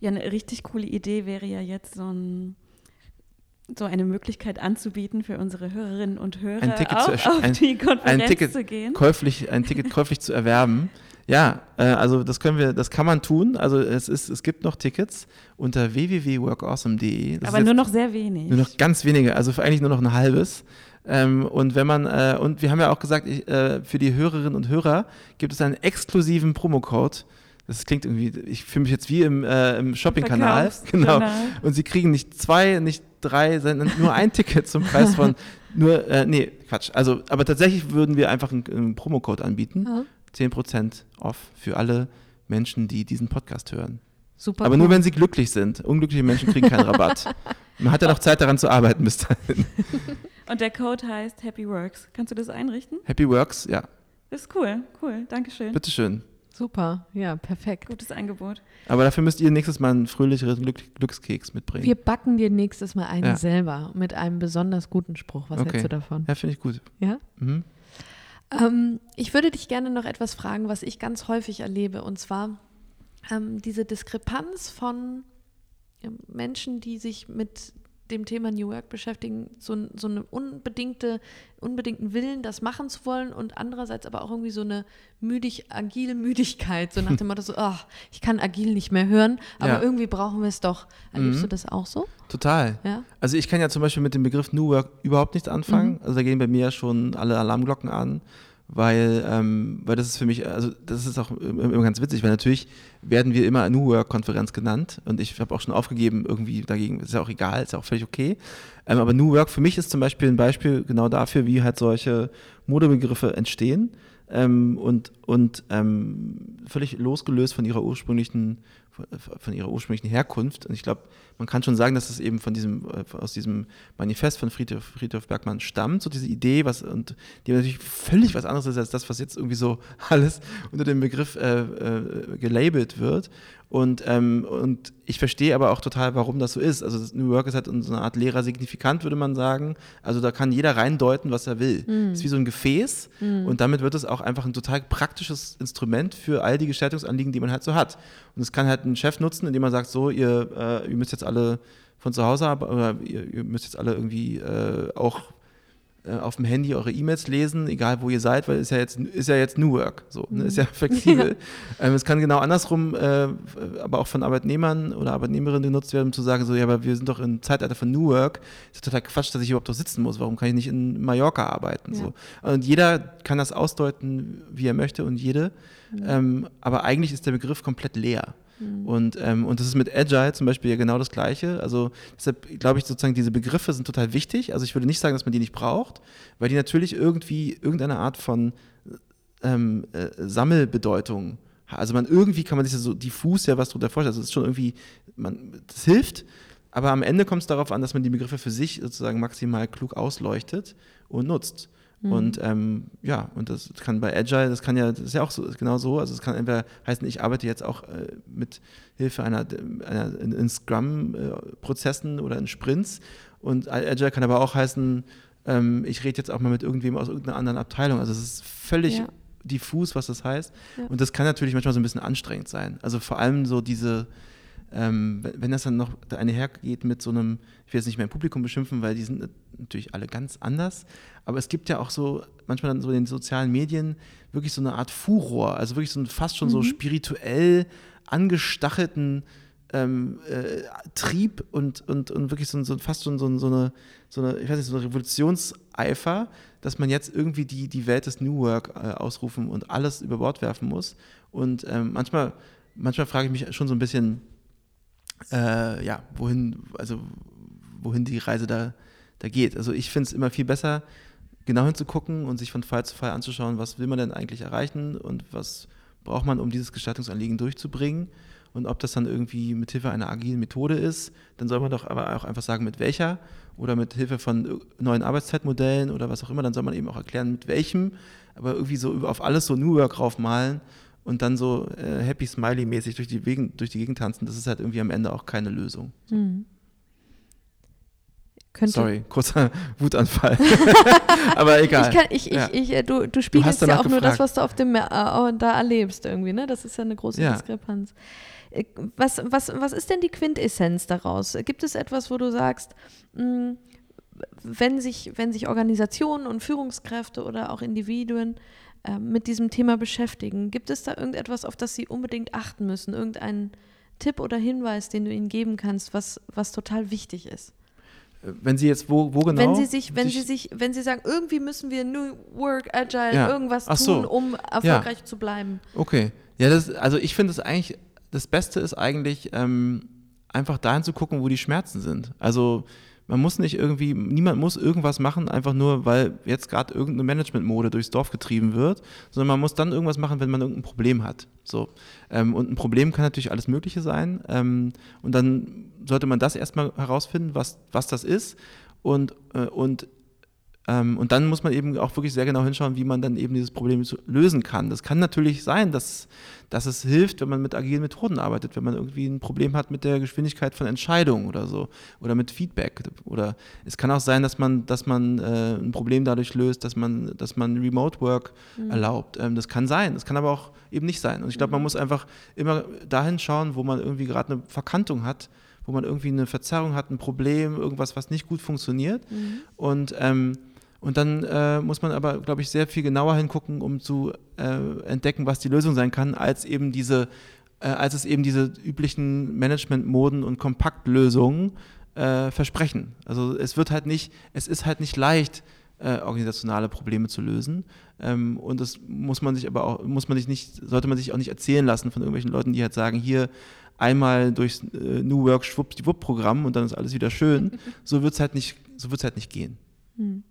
Ja, eine richtig coole Idee wäre ja jetzt so, ein, so eine Möglichkeit anzubieten für unsere Hörerinnen und Hörer, ein Ticket auch zu auf ein, die Konferenz ein Ticket zu gehen. Käuflich, ein Ticket käuflich zu erwerben. Ja, äh, also das können wir, das kann man tun. Also es ist, es gibt noch Tickets unter www.workawesome.de. Aber nur noch sehr wenig. Nur noch ganz wenige, also eigentlich nur noch ein halbes. Ähm, und wenn man, äh, und wir haben ja auch gesagt, ich, äh, für die Hörerinnen und Hörer gibt es einen exklusiven Promocode. Das klingt irgendwie, ich fühle mich jetzt wie im, äh, im Shopping-Kanal. Genau. Und sie kriegen nicht zwei, nicht drei, sondern nur ein Ticket zum Preis von nur, äh, nee, Quatsch. Also, aber tatsächlich würden wir einfach einen, einen Promocode anbieten. Ja. 10% off für alle Menschen, die diesen Podcast hören. Super. Aber cool. nur wenn sie glücklich sind. Unglückliche Menschen kriegen keinen Rabatt. Man hat ja noch Zeit daran zu arbeiten bis dahin. Und der Code heißt Happy Works. Kannst du das einrichten? Happy Works, ja. Das ist cool, cool. Dankeschön. Bitteschön. Super, ja, perfekt. Gutes Angebot. Aber dafür müsst ihr nächstes Mal einen fröhlicheren Glück Glückskeks mitbringen. Wir backen dir nächstes Mal einen ja. selber mit einem besonders guten Spruch. Was okay. hältst du davon? Ja, finde ich gut. Ja? Mhm. Ähm, ich würde dich gerne noch etwas fragen, was ich ganz häufig erlebe, und zwar ähm, diese Diskrepanz von Menschen, die sich mit dem Thema New Work beschäftigen, so, so eine unbedingte, unbedingten Willen, das machen zu wollen und andererseits aber auch irgendwie so eine müdig, agile Müdigkeit, so nach dem Motto so, ach, ich kann agil nicht mehr hören, aber ja. irgendwie brauchen wir es doch. Erlebst mhm. du das auch so? Total. Ja? Also ich kann ja zum Beispiel mit dem Begriff New Work überhaupt nichts anfangen. Mhm. Also da gehen bei mir ja schon alle Alarmglocken an weil, ähm, weil das ist für mich, also das ist auch immer ganz witzig, weil natürlich werden wir immer New Work-Konferenz genannt und ich habe auch schon aufgegeben, irgendwie dagegen, ist ja auch egal, ist ja auch völlig okay. Ähm, aber New Work für mich ist zum Beispiel ein Beispiel genau dafür, wie halt solche Modebegriffe entstehen ähm, und, und ähm, völlig losgelöst von ihrer ursprünglichen von ihrer ursprünglichen Herkunft. Und ich glaube, man kann schon sagen, dass es eben von diesem, äh, aus diesem Manifest von Friedhof, Friedhof Bergmann stammt, so diese Idee, was und die natürlich völlig was anderes ist als das, was jetzt irgendwie so alles unter dem Begriff äh, äh, gelabelt wird. Und, ähm, und ich verstehe aber auch total, warum das so ist. Also New Work ist halt so eine Art leerer Signifikant, würde man sagen. Also da kann jeder reindeuten, was er will. Mm. ist wie so ein Gefäß mm. und damit wird es auch einfach ein total praktisches Instrument für all die Gestaltungsanliegen, die man halt so hat. Und es kann halt ein Chef nutzen, indem er sagt, so, ihr, äh, ihr müsst jetzt alle von zu Hause arbeiten oder ihr, ihr müsst jetzt alle irgendwie äh, auch auf dem Handy eure E-Mails lesen, egal wo ihr seid, weil es ja jetzt ist ja jetzt New Work, so, ne, ist ja mhm. flexibel. Ja. Ähm, es kann genau andersrum, äh, aber auch von Arbeitnehmern oder Arbeitnehmerinnen genutzt werden, um zu sagen, so, ja, aber wir sind doch im Zeitalter von New Work. Ist total Quatsch, dass ich überhaupt doch sitzen muss. Warum kann ich nicht in Mallorca arbeiten? Ja. So. Und jeder kann das ausdeuten, wie er möchte und jede. Mhm. Ähm, aber eigentlich ist der Begriff komplett leer. Mhm. Und, ähm, und das ist mit Agile zum Beispiel ja genau das Gleiche. Also deshalb glaube ich sozusagen, diese Begriffe sind total wichtig. Also ich würde nicht sagen, dass man die nicht braucht, weil die natürlich irgendwie irgendeine Art von ähm, äh, Sammelbedeutung also man irgendwie kann man sich so diffus ja was darunter vorstellen. Also es ist schon irgendwie, man, das hilft, aber am Ende kommt es darauf an, dass man die Begriffe für sich sozusagen maximal klug ausleuchtet und nutzt. Mhm. Und ähm, ja, und das kann bei Agile, das kann ja, das ist ja auch so, genau so. Also es kann entweder heißen, ich arbeite jetzt auch äh, mit Hilfe einer, einer in, in Scrum-Prozessen äh, oder in Sprints. Und Agile kann aber auch heißen, ähm, ich rede jetzt auch mal mit irgendwem aus irgendeiner anderen Abteilung. Also es ist völlig ja. diffus, was das heißt. Ja. Und das kann natürlich manchmal so ein bisschen anstrengend sein. Also vor allem so diese ähm, wenn das dann noch einhergeht mit so einem, ich will jetzt nicht mehr im Publikum beschimpfen, weil die sind natürlich alle ganz anders, aber es gibt ja auch so, manchmal dann so in den sozialen Medien wirklich so eine Art Furor, also wirklich so ein fast schon mhm. so spirituell angestachelten ähm, äh, Trieb und, und, und wirklich so, so fast schon so, so, eine, so eine, ich weiß nicht, so eine Revolutionseifer, dass man jetzt irgendwie die, die Welt des New Work äh, ausrufen und alles über Bord werfen muss. Und ähm, manchmal, manchmal frage ich mich schon so ein bisschen, äh, ja, wohin, also wohin die Reise da, da geht. Also ich finde es immer viel besser, genau hinzugucken und sich von Fall zu Fall anzuschauen, was will man denn eigentlich erreichen und was braucht man, um dieses Gestaltungsanliegen durchzubringen. Und ob das dann irgendwie mit Hilfe einer agilen Methode ist, dann soll man doch aber auch einfach sagen, mit welcher oder mit Hilfe von neuen Arbeitszeitmodellen oder was auch immer, dann soll man eben auch erklären, mit welchem, aber irgendwie so auf alles so New Work raufmalen und dann so äh, Happy Smiley-mäßig durch, die durch die Gegend tanzen, das ist halt irgendwie am Ende auch keine Lösung. Mhm. Sorry, kurzer Wutanfall. Aber egal. Ich kann, ich, ja. ich, ich, du, du spiegelst ja auch gefragt. nur das, was du auf dem äh, da erlebst irgendwie, ne? Das ist ja eine große ja. Diskrepanz. Äh, was, was, was ist denn die Quintessenz daraus? Gibt es etwas, wo du sagst, mh, hm, wenn sich, wenn sich Organisationen und Führungskräfte oder auch Individuen äh, mit diesem Thema beschäftigen. Gibt es da irgendetwas, auf das Sie unbedingt achten müssen? Irgendeinen Tipp oder Hinweis, den du ihnen geben kannst, was, was total wichtig ist? Wenn Sie jetzt wo, wo genau? Wenn Sie sich, wenn sich, Sie sich, wenn Sie sagen, irgendwie müssen wir New Work, Agile, ja. irgendwas tun, so. um erfolgreich ja. zu bleiben. Okay. Ja, das, also ich finde es eigentlich, das Beste ist eigentlich, ähm, einfach dahin zu gucken, wo die Schmerzen sind. Also man muss nicht irgendwie, niemand muss irgendwas machen, einfach nur, weil jetzt gerade irgendeine Managementmode durchs Dorf getrieben wird, sondern man muss dann irgendwas machen, wenn man irgendein Problem hat. So. Ähm, und ein Problem kann natürlich alles Mögliche sein. Ähm, und dann sollte man das erstmal herausfinden, was, was das ist. Und, äh, und und dann muss man eben auch wirklich sehr genau hinschauen, wie man dann eben dieses Problem lösen kann. Das kann natürlich sein, dass, dass es hilft, wenn man mit agilen Methoden arbeitet, wenn man irgendwie ein Problem hat mit der Geschwindigkeit von Entscheidungen oder so oder mit Feedback. Oder es kann auch sein, dass man, dass man äh, ein Problem dadurch löst, dass man, dass man Remote Work mhm. erlaubt. Ähm, das kann sein, das kann aber auch eben nicht sein. Und ich glaube, man mhm. muss einfach immer dahin schauen, wo man irgendwie gerade eine Verkantung hat wo man irgendwie eine Verzerrung hat, ein Problem, irgendwas, was nicht gut funktioniert. Mhm. Und ähm, und dann äh, muss man aber, glaube ich, sehr viel genauer hingucken, um zu äh, entdecken, was die Lösung sein kann, als eben diese, äh, als es eben diese üblichen Management-Moden und Kompaktlösungen äh, versprechen. Also es wird halt nicht, es ist halt nicht leicht, äh, organisationale Probleme zu lösen. Ähm, und das muss man sich aber auch, muss man sich nicht, sollte man sich auch nicht erzählen lassen von irgendwelchen Leuten, die halt sagen, hier einmal durchs äh, New Work Schwuppdiwupp-Programm und dann ist alles wieder schön. so wird es halt nicht, so wird es halt nicht gehen. Hm.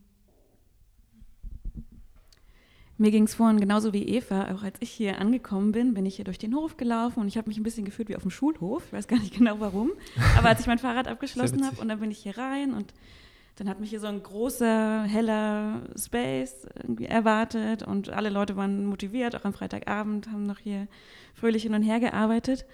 Mir ging es vorhin genauso wie Eva, auch als ich hier angekommen bin, bin ich hier durch den Hof gelaufen und ich habe mich ein bisschen gefühlt wie auf dem Schulhof. Ich weiß gar nicht genau warum. Aber als ich mein Fahrrad abgeschlossen habe und dann bin ich hier rein und dann hat mich hier so ein großer, heller Space irgendwie erwartet und alle Leute waren motiviert, auch am Freitagabend, haben noch hier fröhlich hin und her gearbeitet.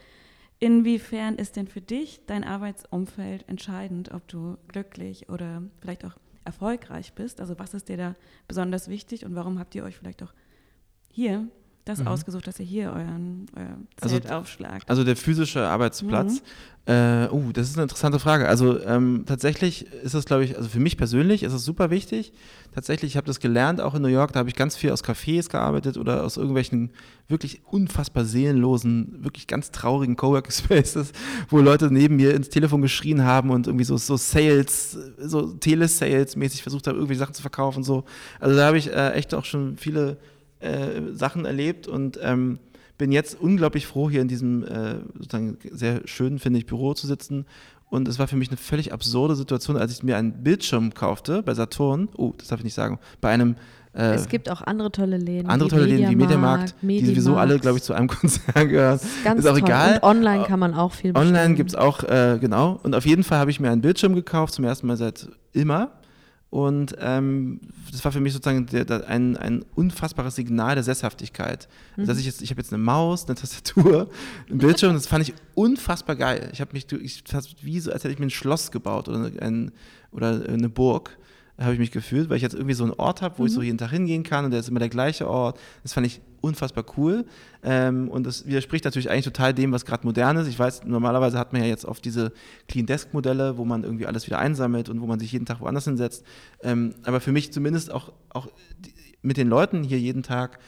Inwiefern ist denn für dich dein Arbeitsumfeld entscheidend, ob du glücklich oder vielleicht auch erfolgreich bist? Also was ist dir da besonders wichtig und warum habt ihr euch vielleicht auch hier das mhm. ausgesucht, dass ihr hier euren euer also Zelt also, aufschlagt? Also der physische Arbeitsplatz. Mhm. Äh, oh, das ist eine interessante Frage. Also ähm, tatsächlich ist es, glaube ich, also für mich persönlich ist es super wichtig. Tatsächlich, ich habe das gelernt, auch in New York, da habe ich ganz viel aus Cafés gearbeitet oder aus irgendwelchen wirklich unfassbar seelenlosen, wirklich ganz traurigen Coworking Spaces, wo Leute neben mir ins Telefon geschrien haben und irgendwie so, so Sales, so Telesales-mäßig versucht haben, irgendwelche Sachen zu verkaufen. So. Also da habe ich äh, echt auch schon viele äh, Sachen erlebt und ähm, bin jetzt unglaublich froh, hier in diesem äh, sozusagen sehr schönen, finde ich, Büro zu sitzen. Und es war für mich eine völlig absurde Situation, als ich mir einen Bildschirm kaufte bei Saturn. Oh, das darf ich nicht sagen. Bei einem äh, es gibt auch andere tolle Läden. Andere tolle Läden wie Mediamarkt, Mediamarkt, die sowieso alle, glaube ich, zu einem Konzern gehören. Ist, ganz ist auch toll. egal. Und online kann man auch viel bestellen. Online gibt es auch, äh, genau. Und auf jeden Fall habe ich mir einen Bildschirm gekauft, zum ersten Mal seit immer. Und ähm, das war für mich sozusagen der, der, ein, ein unfassbares Signal der Sesshaftigkeit. Mhm. Das heißt, ich, ich habe jetzt eine Maus, eine Tastatur, einen Bildschirm, das fand ich unfassbar geil. Ich habe mich, ich, wie so, als hätte ich mir ein Schloss gebaut oder, ein, oder eine Burg habe ich mich gefühlt, weil ich jetzt irgendwie so einen Ort habe, wo mhm. ich so mhm. jeden Tag hingehen kann und der ist immer der gleiche Ort. Das fand ich unfassbar cool. Ähm, und das widerspricht natürlich eigentlich total dem, was gerade modern ist. Ich weiß, normalerweise hat man ja jetzt oft diese Clean Desk Modelle, wo man irgendwie alles wieder einsammelt und wo man sich jeden Tag woanders hinsetzt. Ähm, aber für mich zumindest auch, auch mit den Leuten hier jeden Tag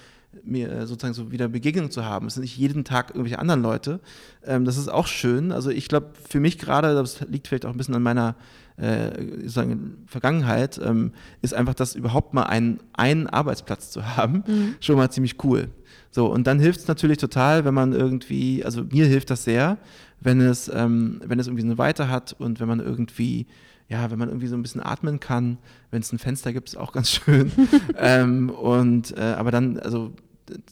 mir äh, sozusagen so wieder Begegnung zu haben. Es sind nicht jeden Tag irgendwelche anderen Leute. Ähm, das ist auch schön. Also ich glaube, für mich gerade, das liegt vielleicht auch ein bisschen an meiner äh, sozusagen Vergangenheit, ähm, ist einfach das überhaupt mal einen, einen Arbeitsplatz zu haben, mhm. schon mal ziemlich cool. So, und dann hilft es natürlich total, wenn man irgendwie, also mir hilft das sehr, wenn es, ähm, wenn es irgendwie eine Weite hat und wenn man irgendwie ja, wenn man irgendwie so ein bisschen atmen kann, wenn es ein Fenster gibt, ist auch ganz schön. ähm, und äh, aber dann, also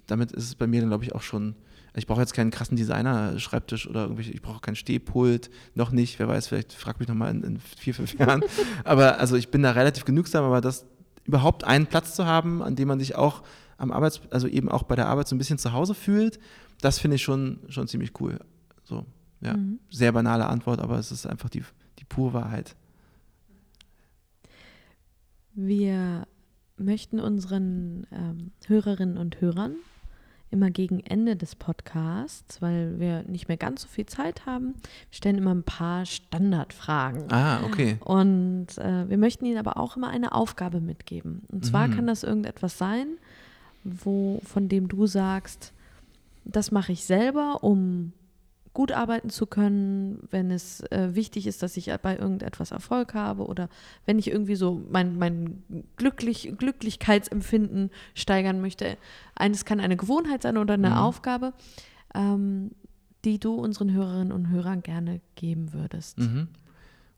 damit ist es bei mir dann, glaube ich, auch schon. Ich brauche jetzt keinen krassen Designer-Schreibtisch oder irgendwelche, ich brauche keinen Stehpult, noch nicht, wer weiß, vielleicht frag mich nochmal in, in vier, fünf Jahren. aber also ich bin da relativ genügsam, aber das überhaupt einen Platz zu haben, an dem man sich auch am Arbeits, also eben auch bei der Arbeit so ein bisschen zu Hause fühlt, das finde ich schon, schon ziemlich cool. So, ja. Mhm. Sehr banale Antwort, aber es ist einfach die, die pure Wahrheit. Wir möchten unseren ähm, Hörerinnen und Hörern immer gegen Ende des Podcasts, weil wir nicht mehr ganz so viel Zeit haben, wir stellen immer ein paar Standardfragen. Ah, okay. Und äh, wir möchten ihnen aber auch immer eine Aufgabe mitgeben. Und zwar mhm. kann das irgendetwas sein, wo, von dem du sagst, das mache ich selber, um gut arbeiten zu können, wenn es äh, wichtig ist, dass ich bei irgendetwas Erfolg habe oder wenn ich irgendwie so mein, mein Glücklich, Glücklichkeitsempfinden steigern möchte. Eines kann eine Gewohnheit sein oder eine mhm. Aufgabe, ähm, die du unseren Hörerinnen und Hörern gerne geben würdest. Mhm.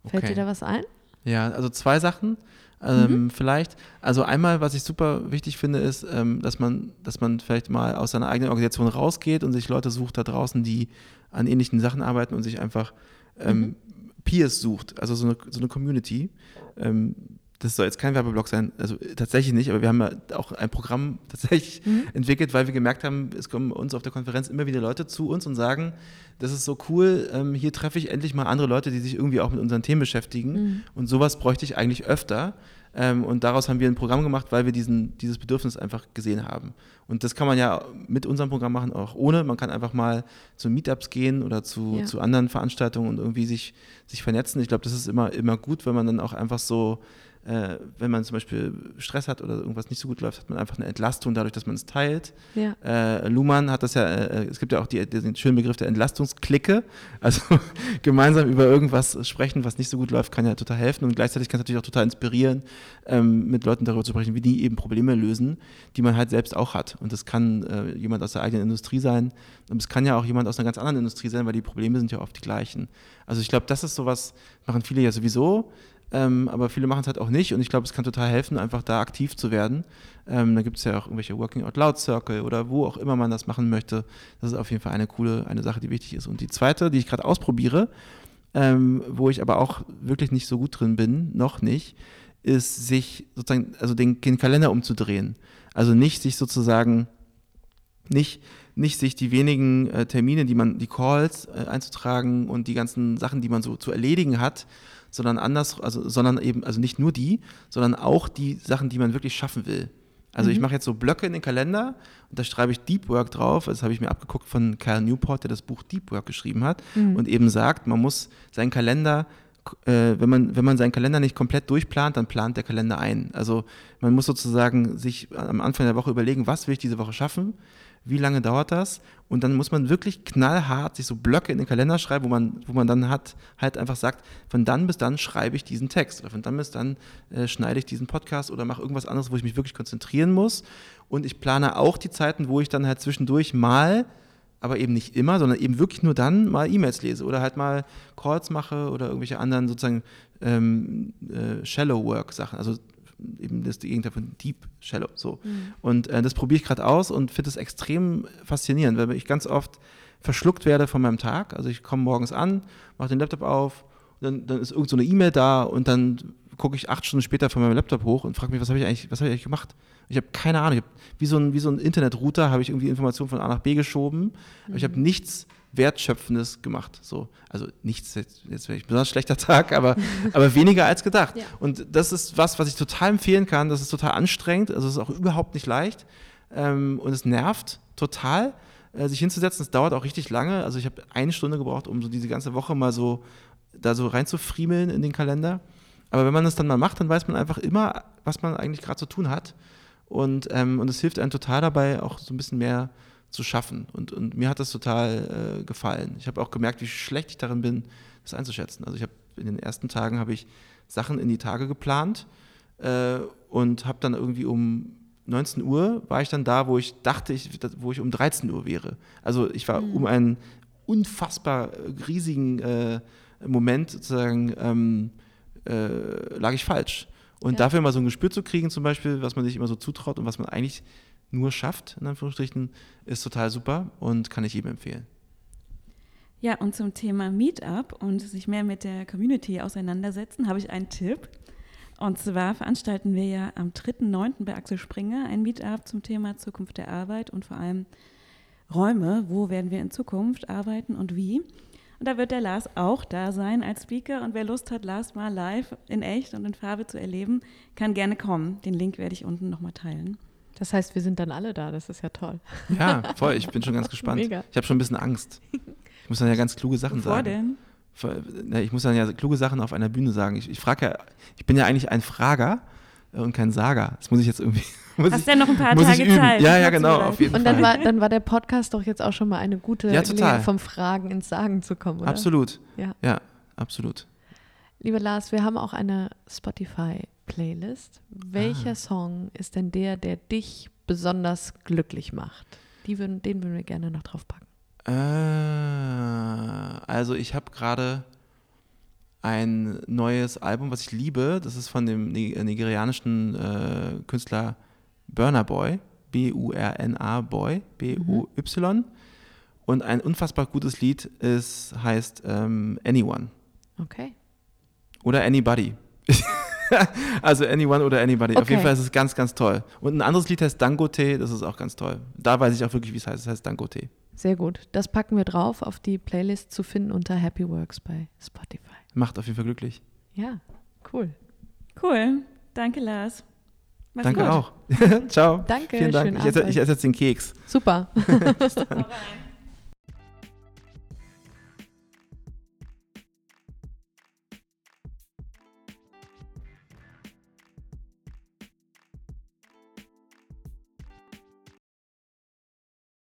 Okay. Fällt dir da was ein? Ja, also zwei Sachen. Ähm, mhm. Vielleicht, also einmal, was ich super wichtig finde, ist, ähm, dass man, dass man vielleicht mal aus seiner eigenen Organisation rausgeht und sich Leute sucht da draußen, die an ähnlichen Sachen arbeiten und sich einfach ähm, mhm. Peers sucht, also so eine, so eine Community. Ähm, das soll jetzt kein Werbeblock sein, also tatsächlich nicht, aber wir haben ja auch ein Programm tatsächlich mhm. entwickelt, weil wir gemerkt haben, es kommen uns auf der Konferenz immer wieder Leute zu uns und sagen, das ist so cool, ähm, hier treffe ich endlich mal andere Leute, die sich irgendwie auch mit unseren Themen beschäftigen mhm. und sowas bräuchte ich eigentlich öfter. Ähm, und daraus haben wir ein Programm gemacht, weil wir diesen, dieses Bedürfnis einfach gesehen haben. Und das kann man ja mit unserem Programm machen, auch ohne. Man kann einfach mal zu Meetups gehen oder zu, ja. zu anderen Veranstaltungen und irgendwie sich, sich vernetzen. Ich glaube, das ist immer, immer gut, wenn man dann auch einfach so äh, wenn man zum Beispiel Stress hat oder irgendwas nicht so gut läuft, hat man einfach eine Entlastung dadurch, dass man es teilt. Ja. Äh, Luhmann hat das ja, äh, es gibt ja auch die, den schönen Begriff der Entlastungsklicke. Also gemeinsam über irgendwas sprechen, was nicht so gut läuft, kann ja total helfen und gleichzeitig kann es natürlich auch total inspirieren, ähm, mit Leuten darüber zu sprechen, wie die eben Probleme lösen, die man halt selbst auch hat. Und das kann äh, jemand aus der eigenen Industrie sein und es kann ja auch jemand aus einer ganz anderen Industrie sein, weil die Probleme sind ja oft die gleichen. Also ich glaube, das ist sowas, machen viele ja sowieso, ähm, aber viele machen es halt auch nicht und ich glaube, es kann total helfen, einfach da aktiv zu werden. Ähm, da gibt es ja auch irgendwelche Working Out Loud Circle oder wo auch immer man das machen möchte. Das ist auf jeden Fall eine coole, eine Sache, die wichtig ist. Und die zweite, die ich gerade ausprobiere, ähm, wo ich aber auch wirklich nicht so gut drin bin, noch nicht, ist sich sozusagen, also den, den Kalender umzudrehen. Also nicht sich sozusagen, nicht nicht sich die wenigen äh, Termine, die man, die Calls äh, einzutragen und die ganzen Sachen, die man so zu erledigen hat, sondern anders, also, sondern eben, also nicht nur die, sondern auch die Sachen, die man wirklich schaffen will. Also mhm. ich mache jetzt so Blöcke in den Kalender und da schreibe ich Deep Work drauf. Das habe ich mir abgeguckt von Kyle Newport, der das Buch Deep Work geschrieben hat mhm. und eben sagt, man muss seinen Kalender äh, wenn, man, wenn man seinen Kalender nicht komplett durchplant, dann plant der Kalender ein. Also man muss sozusagen sich am Anfang der Woche überlegen, was will ich diese Woche schaffen, wie lange dauert das? Und dann muss man wirklich knallhart sich so Blöcke in den Kalender schreiben, wo man, wo man dann hat, halt einfach sagt, von dann bis dann schreibe ich diesen Text oder von dann bis dann äh, schneide ich diesen Podcast oder mache irgendwas anderes, wo ich mich wirklich konzentrieren muss. Und ich plane auch die Zeiten, wo ich dann halt zwischendurch mal aber eben nicht immer, sondern eben wirklich nur dann mal E-Mails lese oder halt mal Calls mache oder irgendwelche anderen sozusagen ähm, äh, Shallow Work Sachen, also eben das Gegenteil von Deep Shallow. So. Mhm. Und äh, das probiere ich gerade aus und finde es extrem faszinierend, weil ich ganz oft verschluckt werde von meinem Tag. Also ich komme morgens an, mache den Laptop auf, dann, dann ist irgend so eine E-Mail da und dann gucke ich acht Stunden später von meinem Laptop hoch und frage mich, was habe ich eigentlich, was habe ich eigentlich gemacht? Ich habe keine Ahnung. Hab, wie, so ein, wie so ein Internetrouter habe ich irgendwie Informationen von A nach B geschoben, mhm. aber ich habe mhm. nichts Wertschöpfendes gemacht. So, also nichts, jetzt, jetzt wäre ich ein besonders schlechter Tag, aber, aber weniger als gedacht. Ja. Und das ist was, was ich total empfehlen kann. Das ist total anstrengend, also es ist auch überhaupt nicht leicht ähm, und es nervt total, äh, sich hinzusetzen. Es dauert auch richtig lange. Also ich habe eine Stunde gebraucht, um so diese ganze Woche mal so da so reinzufriemeln in den Kalender. Aber wenn man das dann mal macht, dann weiß man einfach immer, was man eigentlich gerade zu tun hat. Und, ähm, und es hilft einem total dabei, auch so ein bisschen mehr zu schaffen. Und, und mir hat das total äh, gefallen. Ich habe auch gemerkt, wie schlecht ich darin bin, das einzuschätzen. Also ich habe in den ersten Tagen habe ich Sachen in die Tage geplant äh, und habe dann irgendwie um 19 Uhr war ich dann da, wo ich dachte, ich, wo ich um 13 Uhr wäre. Also ich war mhm. um einen unfassbar riesigen äh, Moment sozusagen ähm, äh, lag ich falsch. Und ja. dafür mal so ein Gespür zu kriegen, zum Beispiel, was man sich immer so zutraut und was man eigentlich nur schafft, in Anführungsstrichen, ist total super und kann ich jedem empfehlen. Ja, und zum Thema Meetup und sich mehr mit der Community auseinandersetzen, habe ich einen Tipp. Und zwar veranstalten wir ja am 3.9. bei Axel Springer ein Meetup zum Thema Zukunft der Arbeit und vor allem Räume. Wo werden wir in Zukunft arbeiten und wie? Und da wird der Lars auch da sein als Speaker. Und wer Lust hat, Lars mal live in echt und in Farbe zu erleben, kann gerne kommen. Den Link werde ich unten nochmal teilen. Das heißt, wir sind dann alle da. Das ist ja toll. Ja, voll. Ich bin schon ganz gespannt. Mega. Ich habe schon ein bisschen Angst. Ich muss dann ja ganz kluge Sachen Wovor sagen. denn? Ich muss dann ja kluge Sachen auf einer Bühne sagen. Ich, ich frage ja, ich bin ja eigentlich ein Frager. und kein Saga. Das muss ich jetzt irgendwie. Hast ja noch ein paar muss Tage. Zeit. Ja, ja, genau, auf jeden Und dann Fall. war, dann war der Podcast doch jetzt auch schon mal eine gute Ja. Gelegenheit, vom Fragen ins Sagen zu kommen, oder? Absolut. Ja. Ja, absolut. Lieber Lars, wir haben auch eine Spotify-Playlist. Welcher Ah. Song ist denn der, der dich besonders glücklich macht? Die würden, den würden wir gerne noch draufpacken. Äh, also ich habe gerade ein neues Album, was ich liebe. Das ist von dem ni- nigerianischen äh, Künstler Burner Boy, B-U-R-N-A Boy, B-U-Y. Und ein unfassbar gutes Lied ist, heißt ähm, Anyone Okay. oder Anybody. also Anyone oder Anybody. Auf Okay. jeden Fall ist es ganz, ganz toll. Und ein anderes Lied heißt Dangote, das ist auch ganz toll. Da weiß ich auch wirklich, wie es heißt. Es heißt Dangote. Sehr gut. Das packen wir drauf auf die Playlist zu finden unter Happy Works bei Spotify. Macht auf jeden Fall glücklich. Ja, cool. Cool. Danke, Lars. Mach's Danke gut. auch. Ciao. Danke, Vielen Dank. schönen Ich esse, ich esse jetzt den Keks. Super. Hau rein.